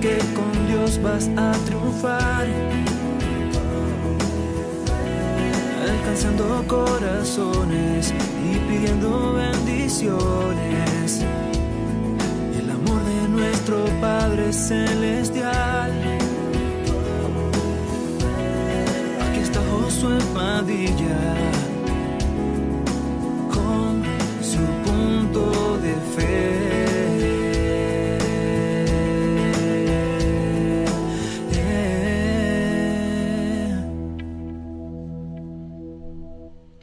que con Dios vas a triunfar. Alcanzando corazones y pidiendo bendiciones. El amor de nuestro Padre Celestial. Aquí está Josué Padilla con su punto de fe.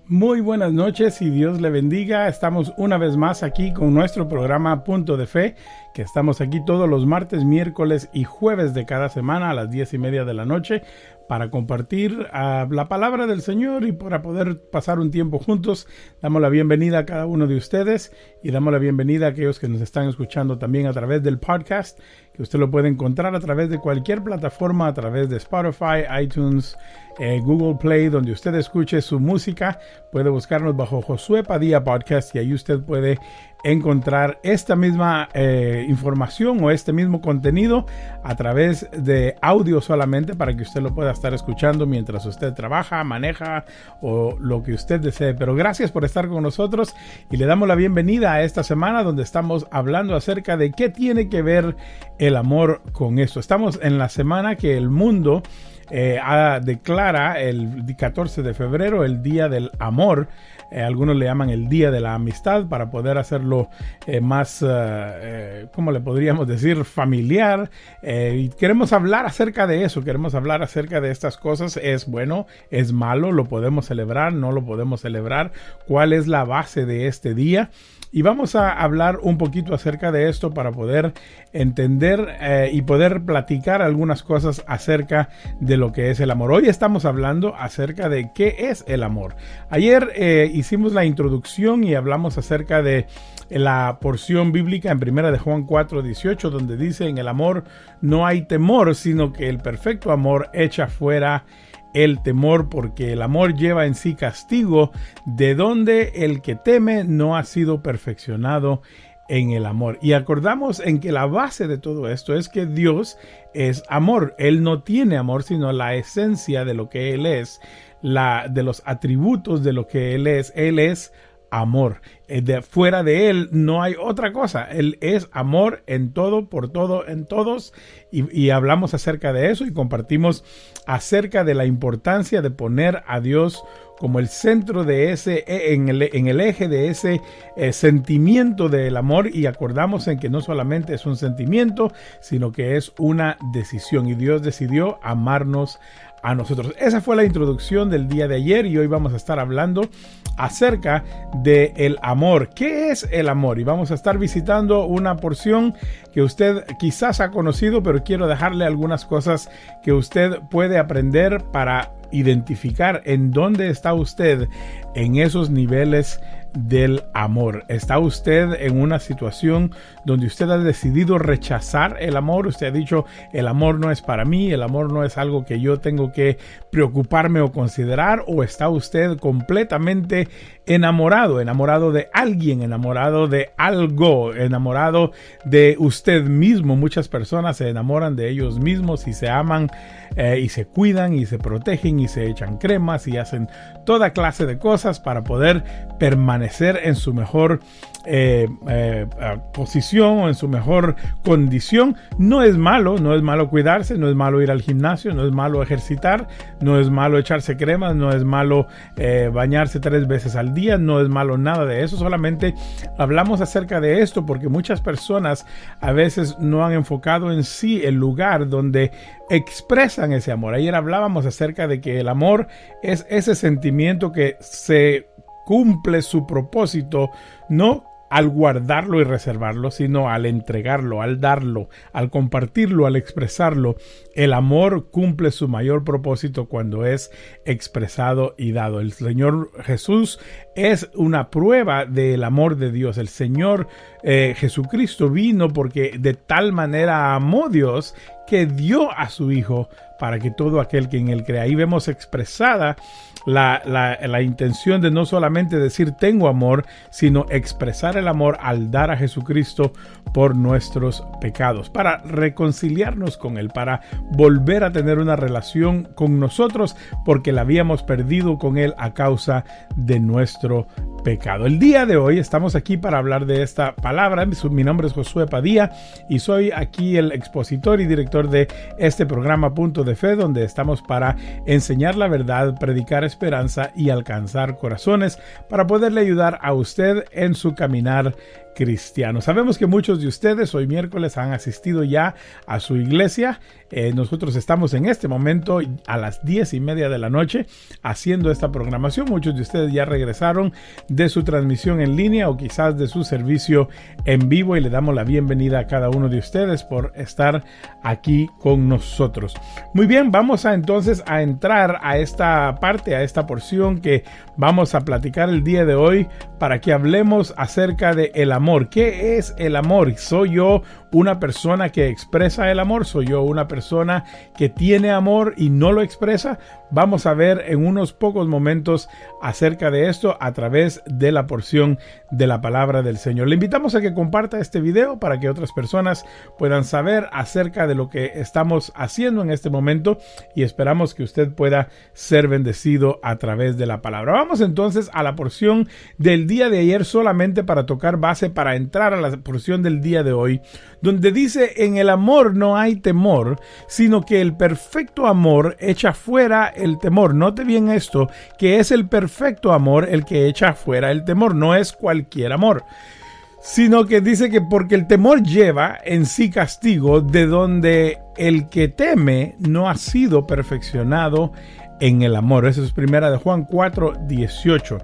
Muy buenas noches y Dios le bendiga. Estamos una vez más aquí con nuestro programa Punto de Fe, que estamos aquí todos los martes, miércoles y jueves de cada semana a las diez y media de la noche para compartir la palabra del Señor y para poder pasar un tiempo juntos. Damos la bienvenida a cada uno de ustedes y damos la bienvenida a aquellos que nos están escuchando también a través del podcast, que usted lo puede encontrar a través de cualquier plataforma, a través de Spotify, iTunes, eh, Google Play, donde usted escuche su música. Puede buscarnos bajo Josué Padilla Podcast y ahí usted puede encontrar esta misma eh, información o este mismo contenido a través de audio solamente para que usted lo pueda estar escuchando mientras usted trabaja, maneja o lo que usted desee. Pero gracias por estar con nosotros y le damos la bienvenida a esta semana donde estamos hablando acerca de qué tiene que ver el amor con esto. Estamos en la semana que el mundo eh, declara el 14 de febrero el Día del Amor. Eh, algunos le llaman el Día de la Amistad para poder hacerlo eh, más, ¿cómo le podríamos decir? Familiar. y queremos hablar acerca de eso, queremos hablar acerca de estas cosas. ¿Es bueno? ¿Es malo? ¿Lo podemos celebrar? ¿No lo podemos celebrar? ¿Cuál es la base de este día? Y vamos a hablar un poquito acerca de esto para poder entender eh, y poder platicar algunas cosas acerca de lo que es el amor. Hoy estamos hablando acerca de qué es el amor. Ayer eh, hicimos la introducción y hablamos acerca de la porción bíblica en primera de Juan 4, 18, donde dice en el amor no hay temor, sino que el perfecto amor echa fuera el temor, porque el amor lleva en sí castigo, de donde el que teme no ha sido perfeccionado en el amor. Y acordamos en que la base de todo esto es que Dios es amor. Él no tiene amor, sino la esencia de lo que Él es, la, de los atributos de lo que Él es. Él es amor. Eh, de, fuera de Él no hay otra cosa. Él es amor en todo, por todo, en todos. Y, hablamos acerca de eso y compartimos acerca de la importancia de poner a Dios como el centro de ese, e, en el, en el eje de ese eh, sentimiento del amor y acordamos en que no solamente es un sentimiento, sino que es una decisión y Dios decidió amarnos a nosotros. Esa fue la introducción del día de ayer y hoy vamos a estar hablando acerca de el amor. ¿Qué es el amor? Y vamos a estar visitando una porción que usted quizás ha conocido, pero quiero dejarle algunas cosas que usted puede aprender para identificar en dónde está usted en esos niveles del amor. ¿Está usted en una situación donde usted ha decidido rechazar el amor? Usted ha dicho, el amor no es para mí, el amor no es algo que yo tengo que preocuparme o considerar, o está usted completamente enamorado, enamorado de alguien, enamorado de algo, enamorado de usted mismo. Muchas personas se enamoran de ellos mismos y se aman eh, y se cuidan y se protegen y se echan cremas y hacen toda clase de cosas para poder permanecer en su mejor eh, eh, posición o en su mejor condición. No es malo, no es malo cuidarse, no es malo ir al gimnasio, no es malo ejercitar, no es malo echarse cremas, no es malo bañarse tres veces al día, no es malo nada de eso. Solamente hablamos acerca de esto porque muchas personas a veces no han enfocado en sí el lugar donde expresan ese amor. Ayer hablábamos acerca de que el amor es ese sentimiento que se cumple su propósito no al guardarlo y reservarlo, sino al entregarlo, al darlo, al compartirlo, al expresarlo. El amor cumple su mayor propósito cuando es expresado y dado. El Señor Jesús es una prueba del amor de Dios. El Señor eh, Jesucristo vino porque de tal manera amó Dios que dio a su Hijo para que todo aquel que en él crea. Ahí vemos expresada la, la, intención de no solamente decir tengo amor, sino expresar el amor al dar a Jesucristo por nuestros pecados, para reconciliarnos con Él, para volver a tener una relación con nosotros, porque la habíamos perdido con Él a causa de nuestro El día de hoy estamos aquí para hablar de esta palabra. Mi nombre es Josué Padilla y soy aquí el expositor y director de este programa Punto de Fe, donde estamos para enseñar la verdad, predicar esperanza y alcanzar corazones para poderle ayudar a usted en su caminar cristiano. Sabemos que muchos de ustedes hoy miércoles han asistido ya a su iglesia. Eh, nosotros estamos en este momento a las diez y media de la noche haciendo esta programación. Muchos de ustedes ya regresaron de su transmisión en línea o quizás de su servicio en vivo y le damos la bienvenida a cada uno de ustedes por estar aquí con nosotros. Muy bien, vamos a entonces a entrar a esta parte, a esta porción que vamos a platicar el día de hoy para que hablemos acerca de el amor. ¿Qué es el amor? ¿Soy yo una persona que expresa el amor? ¿Soy yo una persona que tiene amor y no lo expresa? Vamos a ver en unos pocos momentos acerca de esto a través de la porción de la palabra del Señor. Le invitamos a que comparta este video para que otras personas puedan saber acerca de lo que estamos haciendo en este momento y esperamos que usted pueda ser bendecido a través de la palabra. Vamos entonces a la porción del día de ayer solamente para tocar base para entrar a la porción del día de hoy, donde dice en el amor no hay temor, sino que el perfecto amor echa fuera el temor. Note bien esto, que es el perfecto amor el que echa fuera el temor, no es cualquier amor sino que dice que porque el temor lleva en sí castigo, de donde el que teme no ha sido perfeccionado en el amor. Eso es primera de Juan 4, 18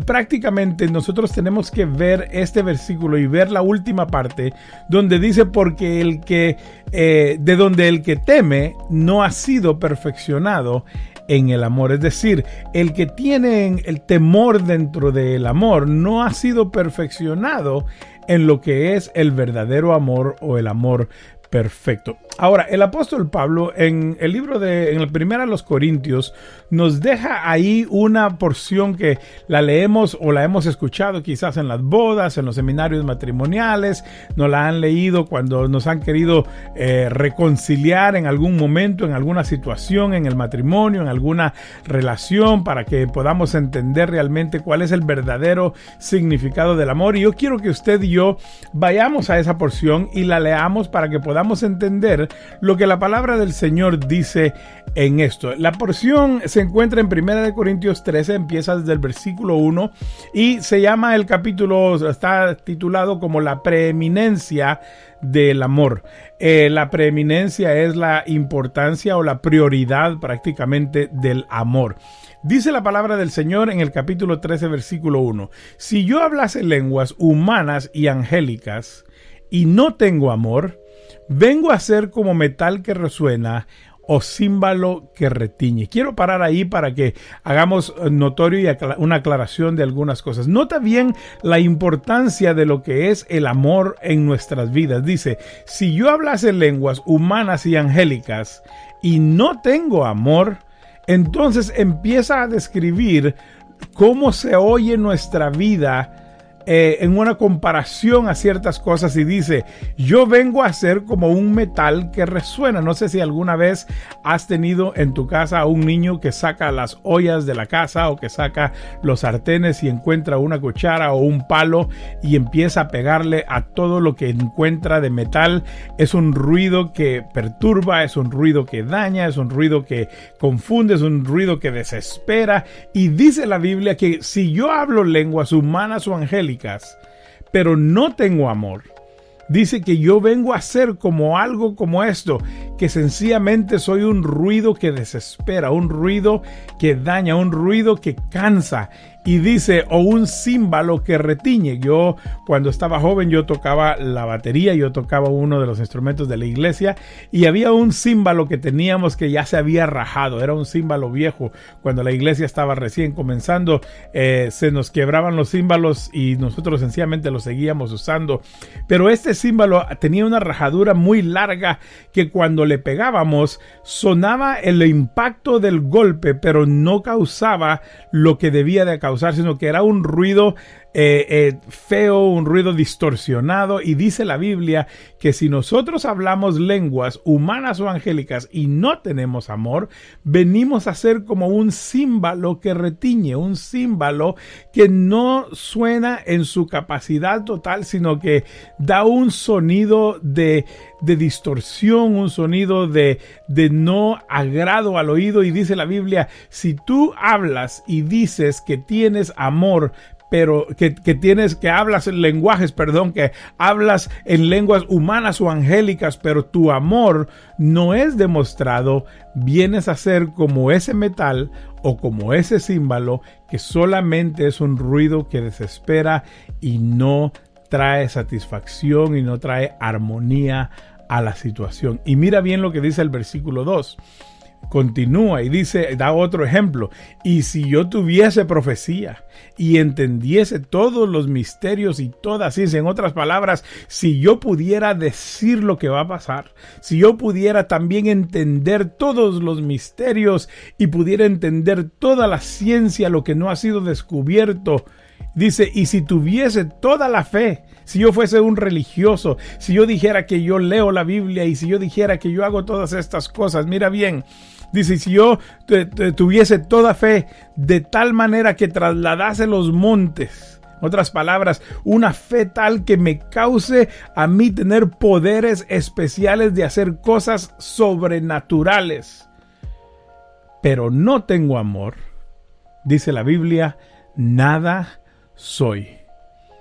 prácticamente nosotros tenemos que ver este versículo y ver la última parte donde dice porque el que eh, de donde el que teme no ha sido perfeccionado en el amor. Es decir, el que tiene el temor dentro del amor no ha sido perfeccionado en lo que es el verdadero amor o el amor perfecto. Ahora, el apóstol Pablo en el libro de, en el primero a los Corintios, nos deja ahí una porción que la leemos o la hemos escuchado quizás en las bodas, en los seminarios matrimoniales, nos la han leído cuando nos han querido eh, reconciliar en algún momento, en alguna situación, en el matrimonio, en alguna relación, para que podamos entender realmente cuál es el verdadero significado del amor. Y yo quiero que usted y yo vayamos a esa porción y la leamos para que podamos entender lo que la palabra del Señor dice en esto. La porción se encuentra en 1 Corintios 13, empieza desde el versículo 1 y se llama el capítulo, está titulado como la preeminencia del amor. Eh, la preeminencia es la importancia o la prioridad prácticamente del amor. Dice la palabra del Señor en el capítulo 13, versículo 1. Si yo hablase lenguas humanas y angélicas y no tengo amor, vengo a ser como metal que resuena o címbalo que retiñe. Quiero parar ahí para que hagamos notorio y una aclaración de algunas cosas. Nota bien la importancia de lo que es el amor en nuestras vidas. Dice, si yo hablase lenguas humanas y angélicas y no tengo amor, entonces empieza a describir cómo se oye nuestra vida eh, en una comparación a ciertas cosas y dice, yo vengo a ser como un metal que resuena. No sé si alguna vez has tenido en tu casa a un niño que saca las ollas de la casa o que saca los sartenes y encuentra una cuchara o un palo y empieza a pegarle a todo lo que encuentra de metal. Es un ruido que perturba, es un ruido que daña, es un ruido que confunde, es un ruido que desespera. Y dice la Biblia que si yo hablo lenguas humanas o angélicas, pero no tengo amor. Dice que yo vengo a ser como algo como esto, que sencillamente soy un ruido que desespera, un ruido que daña, un ruido que cansa. Y dice, o un címbalo que retiñe. Yo cuando estaba joven yo tocaba la batería, yo tocaba uno de los instrumentos de la iglesia y había un címbalo que teníamos que ya se había rajado, era un címbalo viejo. Cuando la iglesia estaba recién comenzando, eh, se nos quebraban los címbalos y nosotros sencillamente los seguíamos usando. Pero este címbalo tenía una rajadura muy larga que cuando le pegábamos sonaba el impacto del golpe, pero no causaba lo que debía de causar sino que era un ruido eh, eh, feo, un ruido distorsionado. Y dice la Biblia que si nosotros hablamos lenguas humanas o angélicas y no tenemos amor, venimos a ser como un címbalo que retiñe, un címbalo que no suena en su capacidad total, sino que da un sonido de, de distorsión, un sonido de, de no agrado al oído. Y dice la Biblia, si tú hablas y dices que tienes amor, pero que, tienes, que hablas en lenguajes, perdón, que hablas en lenguas humanas o angélicas, pero tu amor no es demostrado, vienes a ser como ese metal o como ese símbolo que solamente es un ruido que desespera y no trae satisfacción y no trae armonía a la situación. Y mira bien lo que dice el versículo 2 continúa y dice, da otro ejemplo, y si yo tuviese profecía y entendiese todos los misterios y toda ciencia, en otras palabras, si yo pudiera decir lo que va a pasar, si yo pudiera también entender todos los misterios y pudiera entender toda la ciencia, lo que no ha sido descubierto, dice, y si tuviese toda la fe, si yo fuese un religioso, si yo dijera que yo leo la Biblia y si yo dijera que yo hago todas estas cosas, mira bien, Dice, si yo tuviese toda fe de tal manera que trasladase los montes, otras palabras, una fe tal que me cause a mí tener poderes especiales de hacer cosas sobrenaturales. Pero no tengo amor, dice la Biblia, nada soy.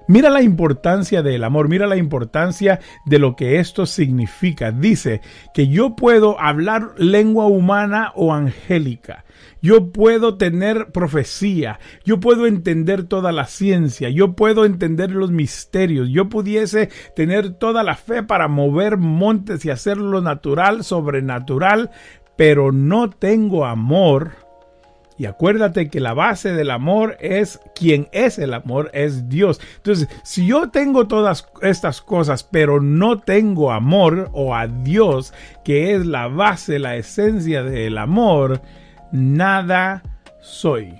Mira la importancia del amor, mira la importancia de lo que esto significa. Dice que yo puedo hablar lengua humana o angélica. Yo puedo tener profecía, yo puedo entender toda la ciencia, yo puedo entender los misterios, yo pudiese tener toda la fe para mover montes y hacerlo natural, sobrenatural, pero no tengo amor y acuérdate que la base del amor es quien es el amor, es Dios. Entonces, si yo tengo todas estas cosas, pero no tengo amor o a Dios, que es la base, la esencia del amor, nada soy.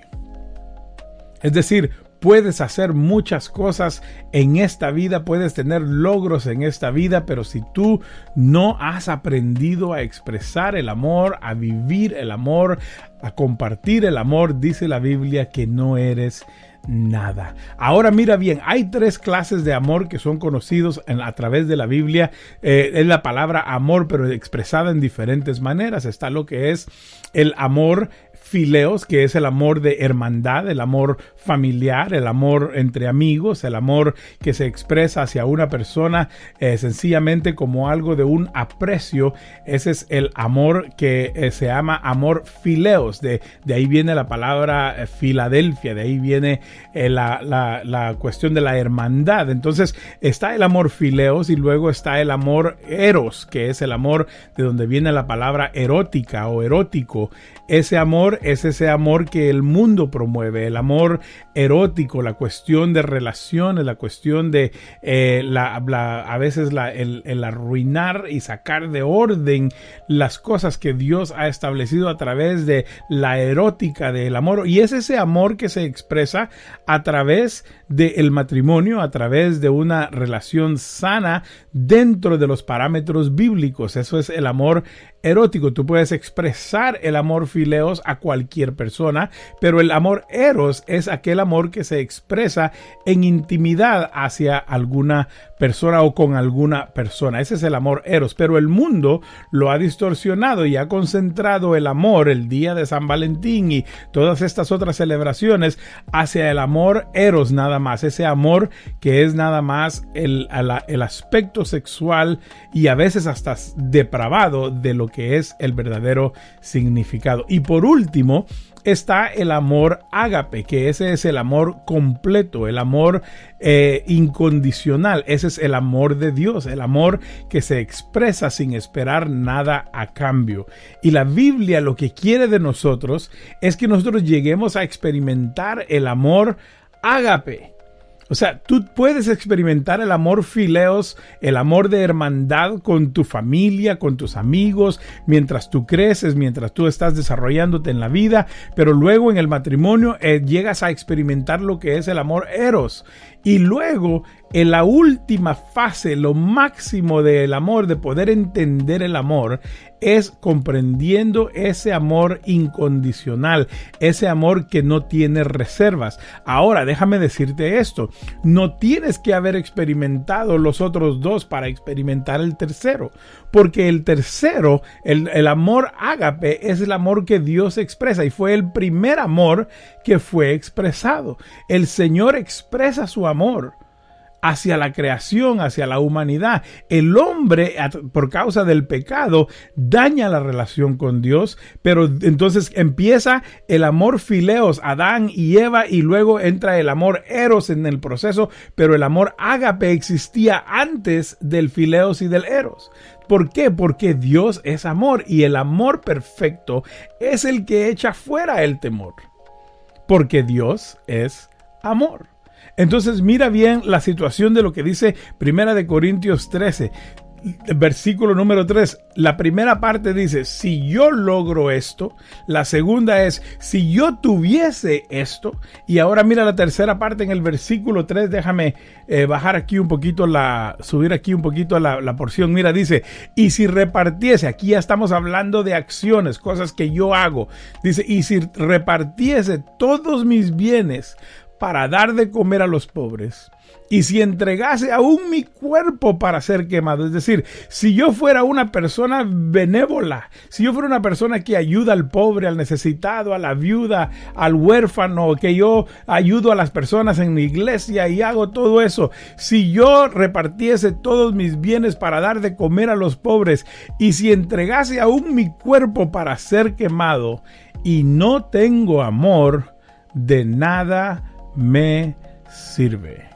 Es decir, puedes hacer muchas cosas en esta vida, puedes tener logros en esta vida, pero si tú no has aprendido a expresar el amor, a vivir el amor, a compartir el amor, dice la Biblia que no eres nada. Ahora mira bien, hay tres clases de amor que son conocidos a través de la Biblia. Eh, es la palabra amor, pero expresada en diferentes maneras. Está lo que es el amor fileos, que es el amor de hermandad, el amor familiar, el amor entre amigos, el amor que se expresa hacia una persona eh, sencillamente como algo de un aprecio. Ese es el amor que eh, se llama amor fileos. De, de, ahí viene la palabra eh, Filadelfia, de ahí viene la, la, la, cuestión de la hermandad. Entonces está el amor fileos y luego está el amor eros, que es el amor de donde viene la palabra erótica o erótico. Ese amor es ese amor que el mundo promueve, el amor erótico, la cuestión de relaciones, la cuestión de eh, la, a veces el, arruinar y sacar de orden las cosas que Dios ha establecido a través de la erótica del amor. Y es ese amor que se expresa a través del matrimonio, a través de una relación sana dentro de los parámetros bíblicos. Eso es el amor erótico. Tú puedes expresar el amor fileos a cualquier persona, pero el amor eros es aquel amor que se expresa en intimidad hacia alguna persona o con alguna persona. Ese es el amor eros, pero el mundo lo ha distorsionado y ha concentrado el amor el día de San Valentín y todas estas otras celebraciones hacia el amor eros nada más, ese amor que es nada más el, el aspecto sexual y a veces hasta depravado de lo que es el verdadero significado. Y por último está el amor ágape, que ese es el amor completo, el amor eh, incondicional, ese es el amor de Dios, el amor que se expresa sin esperar nada a cambio. Y la Biblia lo que quiere de nosotros es que nosotros lleguemos a experimentar el amor ágape. O sea, tú puedes experimentar el amor fileos, el amor de hermandad con tu familia, con tus amigos, mientras tú creces, mientras tú estás desarrollándote en la vida, pero luego en el matrimonio eh, llegas a experimentar lo que es el amor eros. Y luego en la última fase, lo máximo del amor, de poder entender el amor, es comprendiendo ese amor incondicional, ese amor que no tiene reservas. Ahora, déjame decirte esto, no tienes que haber experimentado los otros dos para experimentar el tercero, porque el tercero, el, amor ágape, es el amor que Dios expresa y fue el primer amor que fue expresado. El Señor expresa su amor hacia la creación, hacia la humanidad. El hombre, por causa del pecado, daña la relación con Dios, pero entonces empieza el amor fileos, Adán y Eva, y luego entra el amor eros en el proceso, pero el amor ágape existía antes del fileos y del eros. ¿Por qué? Porque Dios es amor y el amor perfecto es el que echa fuera el temor. Porque Dios es amor. Entonces mira bien la situación de lo que dice Primera de Corintios 13 versículo número 3, la primera parte dice, si yo logro esto, la segunda es, si yo tuviese esto, y ahora mira la tercera parte en el versículo 3, déjame eh, bajar aquí un poquito la, subir aquí un poquito la, la porción, mira, dice, y si repartiese, aquí ya estamos hablando de acciones, cosas que yo hago, dice, y si repartiese todos mis bienes para dar de comer a los pobres, y si entregase aún mi cuerpo para ser quemado, es decir, si yo fuera una persona benévola, si yo fuera una persona que ayuda al pobre, al necesitado, a la viuda, al huérfano, que yo ayudo a las personas en mi iglesia y hago todo eso, si yo repartiese todos mis bienes para dar de comer a los pobres, y si entregase aún mi cuerpo para ser quemado, y no tengo amor, de nada me sirve.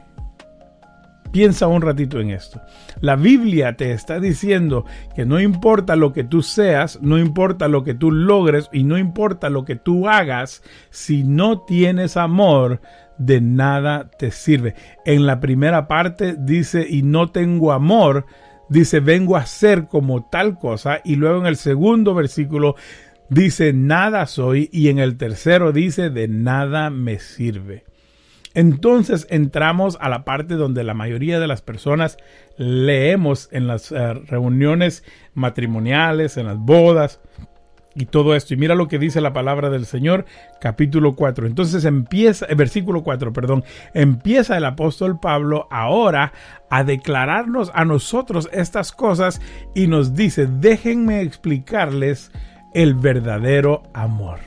Piensa un ratito en esto. La Biblia te está diciendo que no importa lo que tú seas, no importa lo que tú logres y no importa lo que tú hagas, si no tienes amor, de nada te sirve. En la primera parte dice, y no tengo amor, dice, vengo a ser como tal cosa. Y luego en el segundo versículo dice, nada soy. Y en el tercero dice, de nada me sirve. Entonces entramos a la parte donde la mayoría de las personas leemos en las eh, reuniones matrimoniales, en las bodas y todo esto. Y mira lo que dice la palabra del Señor, capítulo 4. Entonces empieza, eh, versículo 4, perdón, empieza el apóstol Pablo ahora a declararnos a nosotros estas cosas y nos dice, déjenme explicarles el verdadero amor.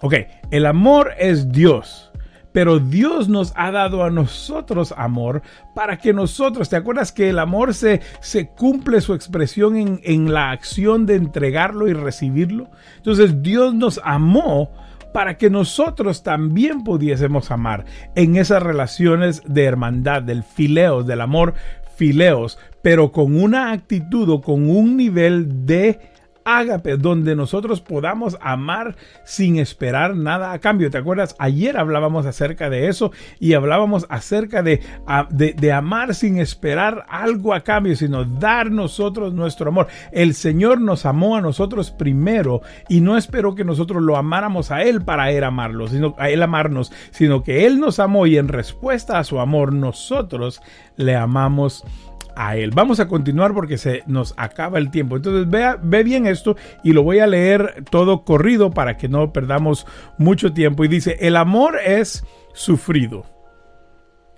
Ok, el amor es Dios pero Dios nos ha dado a nosotros amor para que nosotros, ¿te acuerdas que el amor se, se cumple su expresión en, en la acción de entregarlo y recibirlo? Entonces Dios nos amó para que nosotros también pudiésemos amar en esas relaciones de hermandad, del fileos, del amor fileos, pero con una actitud o con un nivel de ágape, donde nosotros podamos amar sin esperar nada a cambio. ¿Te acuerdas? Ayer hablábamos acerca de eso y hablábamos acerca de, de, amar sin esperar algo a cambio, sino dar nosotros nuestro amor. El Señor nos amó a nosotros primero y no esperó que nosotros lo amáramos a Él para amarlo, sino a Él amarnos, sino que Él nos amó y en respuesta a su amor nosotros le amamos a él. Vamos a continuar porque se nos acaba el tiempo. Entonces vea, ve bien esto y lo voy a leer todo corrido para que no perdamos mucho tiempo. Y dice, el amor es sufrido,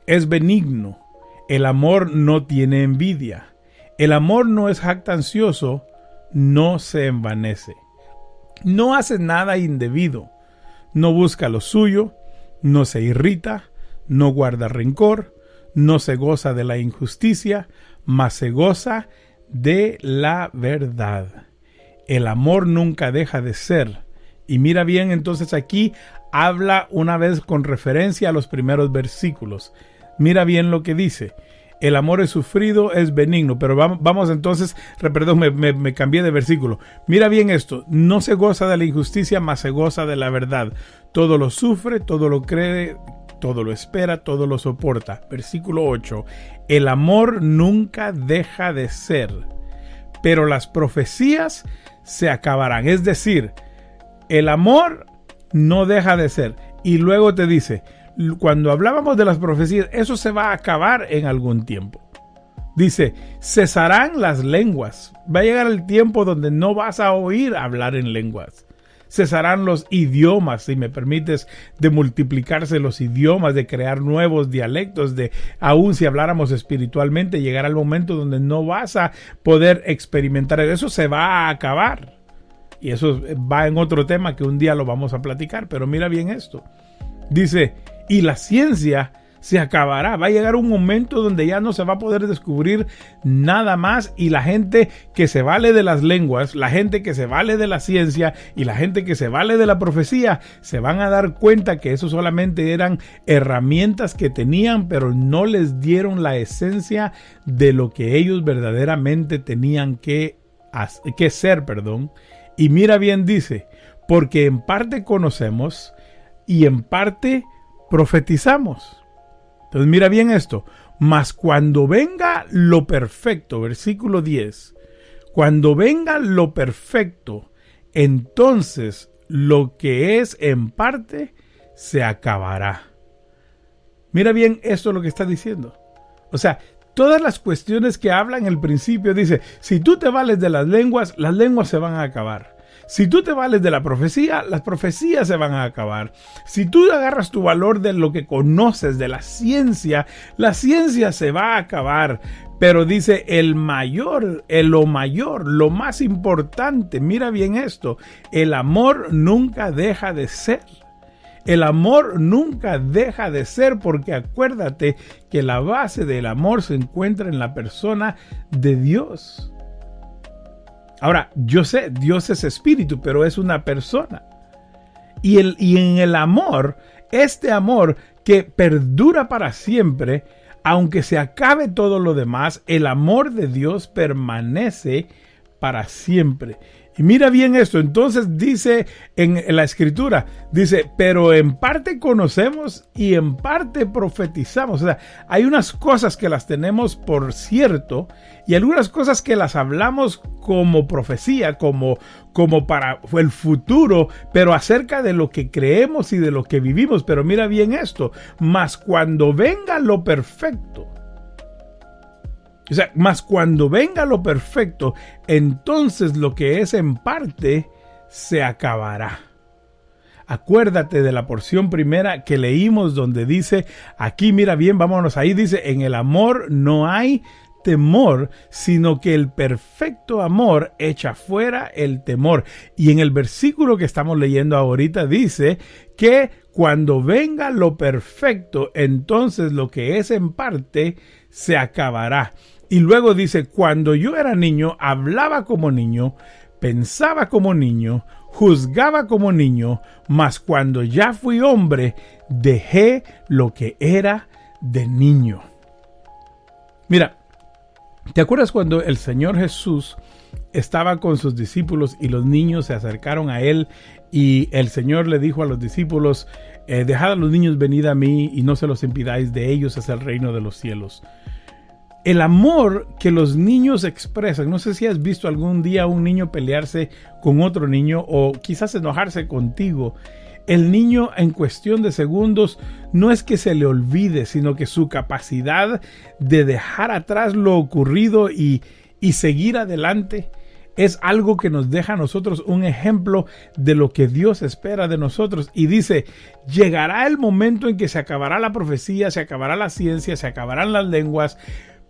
es benigno, el amor no tiene envidia, el amor no es jactancioso, no se envanece, no hace nada indebido, no busca lo suyo, no se irrita, no guarda rencor, no se goza de la injusticia, mas se goza de la verdad. El amor nunca deja de ser Y mira bien, entonces aquí habla una vez con referencia a los primeros versículos. Mira bien lo que dice. El amor es sufrido, es benigno. Pero vamos, vamos entonces, perdón, me, me, cambié de versículo. Mira bien esto. No se goza de la injusticia, mas se goza de la verdad. Todo lo sufre, todo lo cree, todo lo espera, todo lo soporta. Versículo 8. El amor nunca deja de ser, pero las profecías se acabarán. Es decir, el amor no deja de ser. Y luego te dice, cuando hablábamos de las profecías, eso se va a acabar en algún tiempo. Dice, cesarán las lenguas. Va a llegar el tiempo donde no vas a oír hablar en lenguas. Cesarán los idiomas, si me permites, de multiplicarse los idiomas, de crear nuevos dialectos, de aún si habláramos espiritualmente, llegar al momento donde no vas a poder experimentar. Eso se va a acabar. Y eso va en otro tema que un día lo vamos a platicar, pero mira bien esto. Dice, y la ciencia se acabará. Va a llegar un momento donde ya no se va a poder descubrir nada más y la gente que se vale de las lenguas, la gente que se vale de la ciencia y la gente que se vale de la profecía se van a dar cuenta que eso solamente eran herramientas que tenían pero no les dieron la esencia de lo que ellos verdaderamente tenían que, que ser, perdón. Y mira bien dice, porque en parte conocemos y en parte profetizamos. Entonces mira bien esto, mas cuando venga lo perfecto, versículo 10, cuando venga lo perfecto, entonces lo que es en parte se acabará. Mira bien esto lo que está diciendo. O sea, todas las cuestiones que habla en el principio, dice, si tú te vales de las lenguas, las lenguas se van a acabar. Si tú te vales de la profecía, las profecías se van a acabar. Si tú agarras tu valor de lo que conoces, de la ciencia, la ciencia se va a acabar. Pero dice el mayor, el lo mayor, lo más importante, mira bien esto, el amor nunca deja de ser. El amor nunca deja de ser porque acuérdate que la base del amor se encuentra en la persona de Dios. Ahora, yo sé, Dios es espíritu, pero es una persona. Y, el, y en el amor, este amor que perdura para siempre, aunque se acabe todo lo demás, el amor de Dios permanece para siempre. Y mira bien esto, entonces dice en la escritura, dice, pero en parte conocemos y en parte profetizamos. O sea, hay unas cosas que las tenemos por cierto y algunas cosas que las hablamos como profecía, como, como para el futuro, pero acerca de lo que creemos y de lo que vivimos. Pero mira bien esto, mas cuando venga lo perfecto, o sea, más cuando venga lo perfecto, entonces lo que es en parte se acabará. Acuérdate de la porción primera que leímos donde dice, aquí mira bien, vámonos ahí, dice, en el amor no hay temor, sino que el perfecto amor echa fuera el temor. Y en el versículo que estamos leyendo ahorita dice que cuando venga lo perfecto, entonces lo que es en parte se acabará. Y luego dice, cuando yo era niño, hablaba como niño, pensaba como niño, juzgaba como niño, mas cuando ya fui hombre, dejé lo que era de niño. Mira, ¿te acuerdas cuando el Señor Jesús estaba con sus discípulos y los niños se acercaron a él y el Señor le dijo a los discípulos, eh, dejad a los niños venid a mí y no se los impidáis, de ellos es el reino de los cielos el amor que los niños expresan. No sé si has visto algún día un niño pelearse con otro niño o quizás enojarse contigo. El niño en cuestión de segundos no es que se le olvide, sino que su capacidad de dejar atrás lo ocurrido y, y seguir adelante es algo que nos deja a nosotros un ejemplo de lo que Dios espera de nosotros. Y dice, llegará el momento en que se acabará la profecía, se acabará la ciencia, se acabarán las lenguas,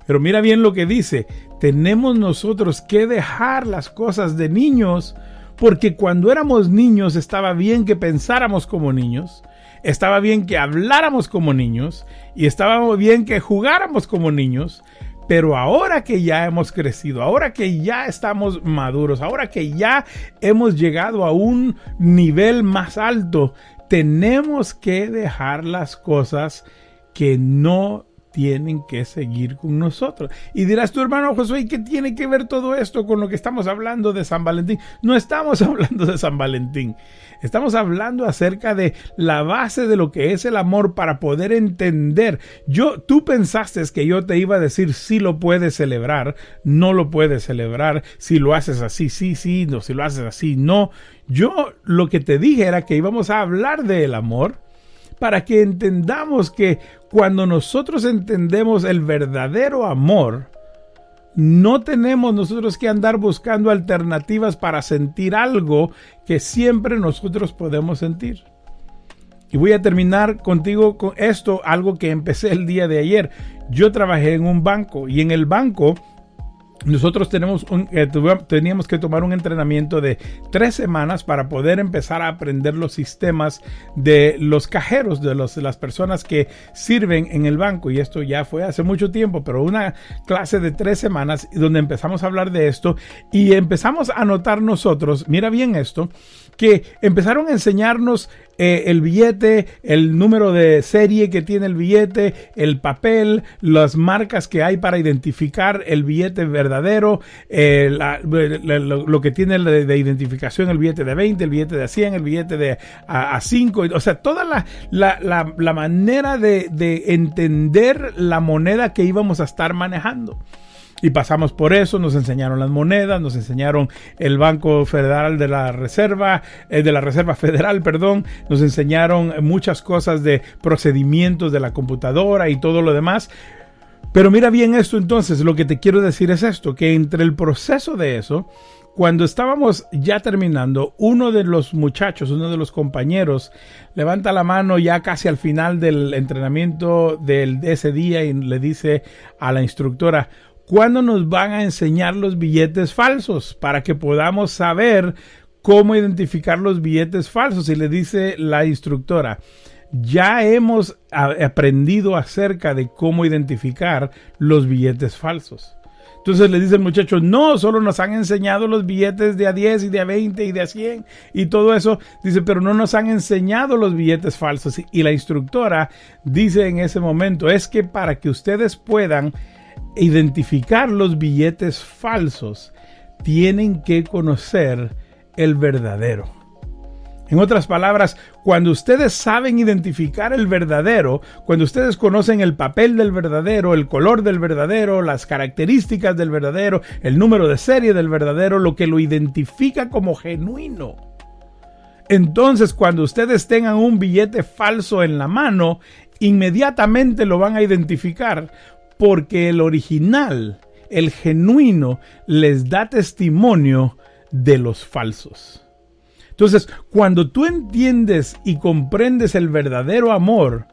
pero mira bien lo que dice, tenemos nosotros que dejar las cosas de niños, porque cuando éramos niños estaba bien que pensáramos como niños, estaba bien que habláramos como niños y estaba bien que jugáramos como niños, Pero ahora que ya hemos crecido, ahora que ya estamos maduros, ahora que ya hemos llegado a un nivel más alto, tenemos que dejar las cosas que no tienen que seguir con nosotros. Y dirás tu hermano Josué, ¿qué tiene que ver todo esto con lo que estamos hablando de San Valentín? No estamos hablando de San Valentín. Estamos hablando acerca de la base de lo que es el amor para poder entender. Yo, tú pensaste que yo te iba a decir si lo puedes celebrar, no lo puedes celebrar, si lo haces así, sí, sí, no, si lo haces así, no. Yo lo que te dije era que íbamos a hablar del amor para que entendamos que cuando nosotros entendemos el verdadero amor, no tenemos nosotros que andar buscando alternativas para sentir algo que siempre nosotros podemos sentir. Y voy a terminar contigo con esto, algo que empecé el día de ayer. Yo trabajé en un banco y en el banco nosotros tenemos un, eh, teníamos que tomar un entrenamiento de tres semanas para poder empezar a aprender los sistemas de los cajeros, de, las personas que sirven en el banco. Y esto ya fue hace mucho tiempo, pero una clase de tres semanas donde empezamos a hablar de esto y empezamos a notar nosotros, mira bien esto, que empezaron a enseñarnos eh, el billete, el número de serie que tiene el billete, el papel, las marcas que hay para identificar el billete verdadero, eh, lo, que tiene de, identificación el billete de 20, el billete de 100, el billete de a, 5, o sea, toda la, la manera de, de entender la moneda que íbamos a estar manejando. Y pasamos por eso, nos enseñaron las monedas, nos enseñaron el Banco Federal de la Reserva, eh, de la Reserva Federal, perdón, nos enseñaron muchas cosas de procedimientos de la computadora y todo lo demás. Pero mira bien esto entonces, lo que te quiero decir es esto, que entre el proceso de eso, cuando estábamos ya terminando, uno de los muchachos, uno de los compañeros, levanta la mano ya casi al final del entrenamiento de ese día y le dice a la instructora, ¿Cuándo nos van a enseñar los billetes falsos para que podamos saber cómo identificar los billetes falsos? Y le dice la instructora, ya hemos aprendido acerca de cómo identificar los billetes falsos. Entonces le dice el muchacho, no, solo nos han enseñado los billetes de a 10 y de a 20 y de a 100 y todo eso. Dice, pero no nos han enseñado los billetes falsos. Y la instructora dice en ese momento, es que para que ustedes puedan identificar los billetes falsos, tienen que conocer el verdadero. En otras palabras, cuando ustedes saben identificar el verdadero, cuando ustedes conocen el papel del verdadero, el color del verdadero, las características del verdadero, el número de serie del verdadero, lo que lo identifica como genuino. Entonces, cuando ustedes tengan un billete falso en la mano, inmediatamente lo van a identificar porque el original, el genuino, les da testimonio de los falsos. Entonces, cuando tú entiendes y comprendes el verdadero amor,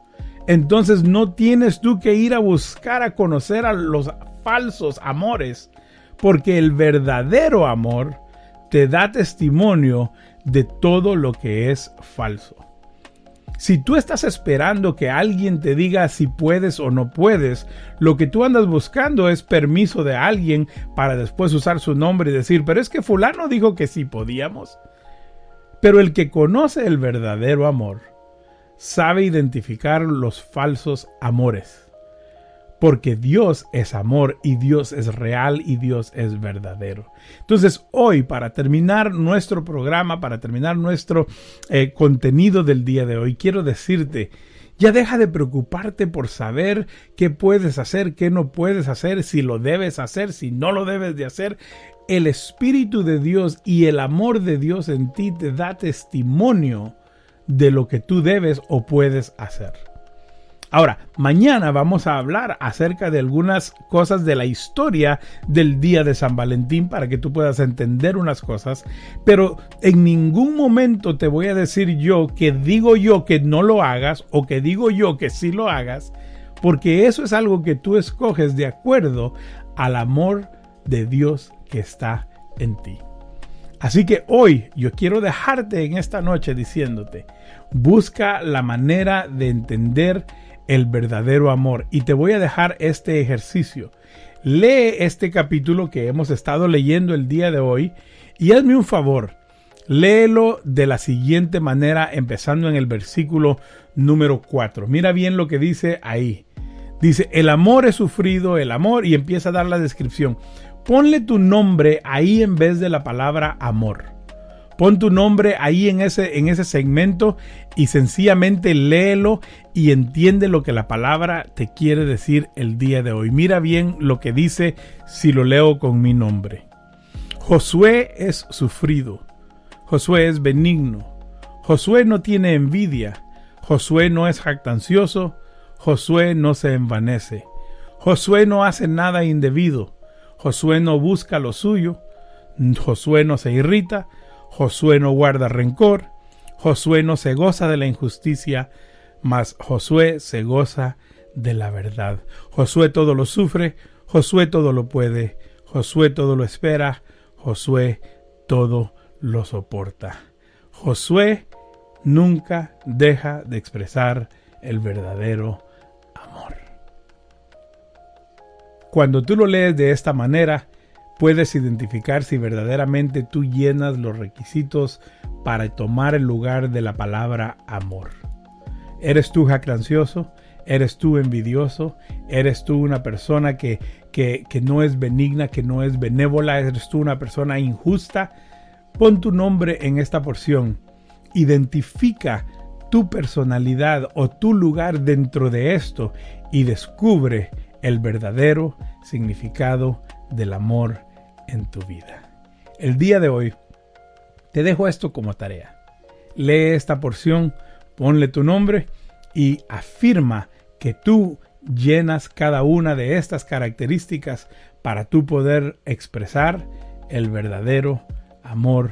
entonces no tienes tú que ir a buscar a conocer a los falsos amores, porque el verdadero amor te da testimonio de todo lo que es falso. Si tú estás esperando que alguien te diga si puedes o no puedes, lo que tú andas buscando es permiso de alguien para después usar su nombre y decir, pero es que fulano dijo que sí podíamos. Pero el que conoce el verdadero amor sabe identificar los falsos amores porque Dios es amor y Dios es real y Dios es verdadero. Entonces hoy, para terminar nuestro programa, para terminar nuestro eh, contenido del día de hoy, quiero decirte, ya deja de preocuparte por saber qué puedes hacer, qué no puedes hacer, si lo debes hacer, si no lo debes de hacer. El Espíritu de Dios y el amor de Dios en ti te da testimonio de lo que tú debes o puedes hacer. Ahora, mañana vamos a hablar acerca de algunas cosas de la historia del día de San Valentín para que tú puedas entender unas cosas, pero en ningún momento te voy a decir yo que digo yo que no lo hagas o que digo yo que sí lo hagas, porque eso es algo que tú escoges de acuerdo al amor de Dios que está en ti. Así que hoy yo quiero dejarte en esta noche diciéndote, busca la manera de entender el verdadero amor. Y te voy a dejar este ejercicio. lee este capítulo que hemos estado leyendo el día de hoy y hazme un favor, léelo de la siguiente manera, empezando en el versículo número 4. Mira bien lo que dice ahí. Dice, el amor es sufrido, el amor, y empieza a dar la descripción. Ponle tu nombre ahí en vez de la palabra amor. Pon tu nombre ahí en ese, en ese segmento y sencillamente léelo y entiende lo que la palabra te quiere decir el día de hoy. Mira bien lo que dice si lo leo con mi nombre. Josué es sufrido. Josué es benigno. Josué no tiene envidia. Josué no es jactancioso. Josué no se envanece. Josué no hace nada indebido. Josué no busca lo suyo. Josué no se irrita. Josué no guarda rencor, Josué no se goza de la injusticia, mas Josué se goza de la verdad. Josué todo lo sufre, Josué todo lo puede, Josué todo lo espera, Josué todo lo soporta. Josué nunca deja de expresar el verdadero amor. Cuando tú lo lees de esta manera, puedes identificar si verdaderamente tú llenas los requisitos para tomar el lugar de la palabra amor. ¿Eres tú jactancioso? ¿Eres tú envidioso? ¿Eres tú una persona que, que, que no es benigna, que no es benévola? ¿Eres tú una persona injusta? Pon tu nombre en esta porción. Identifica tu personalidad o tu lugar dentro de esto y descubre el verdadero significado del amor en tu vida. El día de hoy te dejo esto como tarea. Lee esta porción, ponle tu nombre y afirma que tú llenas cada una de estas características para tú poder expresar el verdadero amor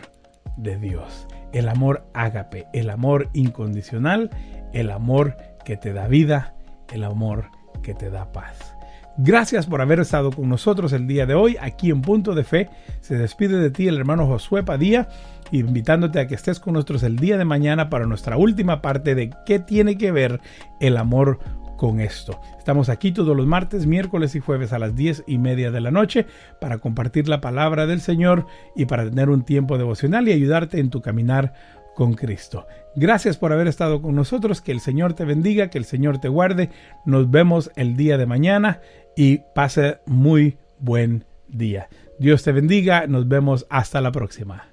de Dios. El amor ágape, el amor incondicional, el amor que te da vida, el amor que te da paz. Gracias por haber estado con nosotros el día de hoy aquí en Punto de Fe. Se despide de ti el hermano Josué Padilla, invitándote a que estés con nosotros el día de mañana para nuestra última parte de qué tiene que ver el amor con esto. Estamos aquí todos los martes, miércoles y jueves a las diez y media de la noche para compartir la palabra del Señor y para tener un tiempo devocional y ayudarte en tu caminar con Cristo. Gracias por haber estado con nosotros, que el Señor te bendiga, que el Señor te guarde. Nos vemos el día de mañana y pase muy buen día. Dios te bendiga, nos vemos hasta la próxima.